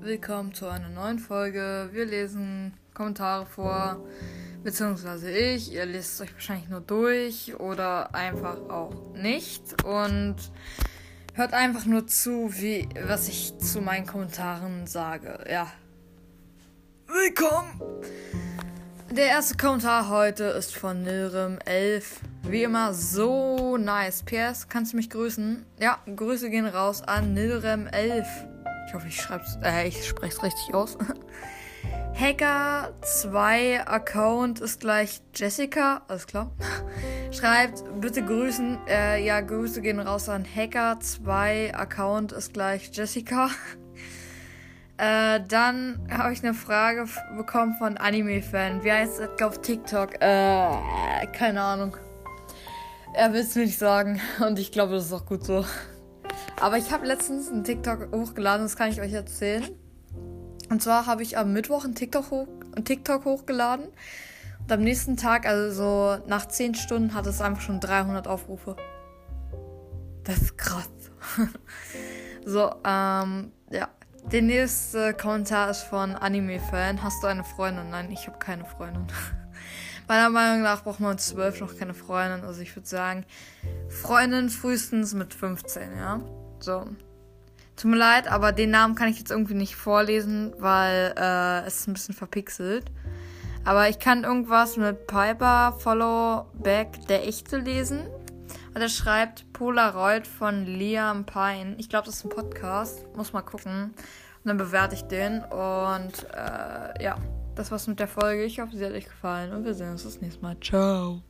Willkommen zu einer neuen Folge. Wir lesen Kommentare vor, beziehungsweise ich. Ihr lest es euch wahrscheinlich nur durch oder einfach auch nicht und hört einfach nur zu, wie was ich zu meinen Kommentaren sage. Ja. Willkommen! Der erste Kommentar heute ist von Nilrim11. Wie immer so nice. PS, kannst du mich grüßen? Ja, Grüße gehen raus an Nilrem11. Ich hoffe, ich schreib's, äh, ich spreche es richtig aus. Hacker 2 Account ist gleich Jessica, alles klar. Schreibt, bitte grüßen, äh, ja, Grüße gehen raus an Hacker 2 Account ist gleich Jessica. Äh, dann habe ich eine Frage bekommen von Anime-Fan. Wie heißt das auf TikTok? Äh, keine Ahnung. Er will es mir nicht sagen. Und ich glaube, das ist auch gut so. Aber ich habe letztens einen TikTok hochgeladen, das kann ich euch erzählen. Und zwar habe ich am Mittwoch einen TikTok, hoch, einen TikTok hochgeladen. Und am nächsten Tag, also so nach 10 Stunden, hat es einfach schon 300 Aufrufe. Das ist krass. so, ähm, ja. Der nächste Kommentar ist von Anime-Fan. Hast du eine Freundin? Nein, ich habe keine Freundin. Meiner Meinung nach braucht man zwölf noch keine Freundin. Also ich würde sagen, Freundin frühestens mit 15, ja. So. Tut mir leid, aber den Namen kann ich jetzt irgendwie nicht vorlesen, weil äh, es ist ein bisschen verpixelt. Aber ich kann irgendwas mit Piper Follow Back der Echte lesen. Und er schreibt Polaroid von Liam Pine. Ich glaube, das ist ein Podcast. Muss mal gucken. Und dann bewerte ich den. Und äh, ja, das war's mit der Folge. Ich hoffe, sie hat euch gefallen. Und wir sehen uns das nächste Mal. Ciao.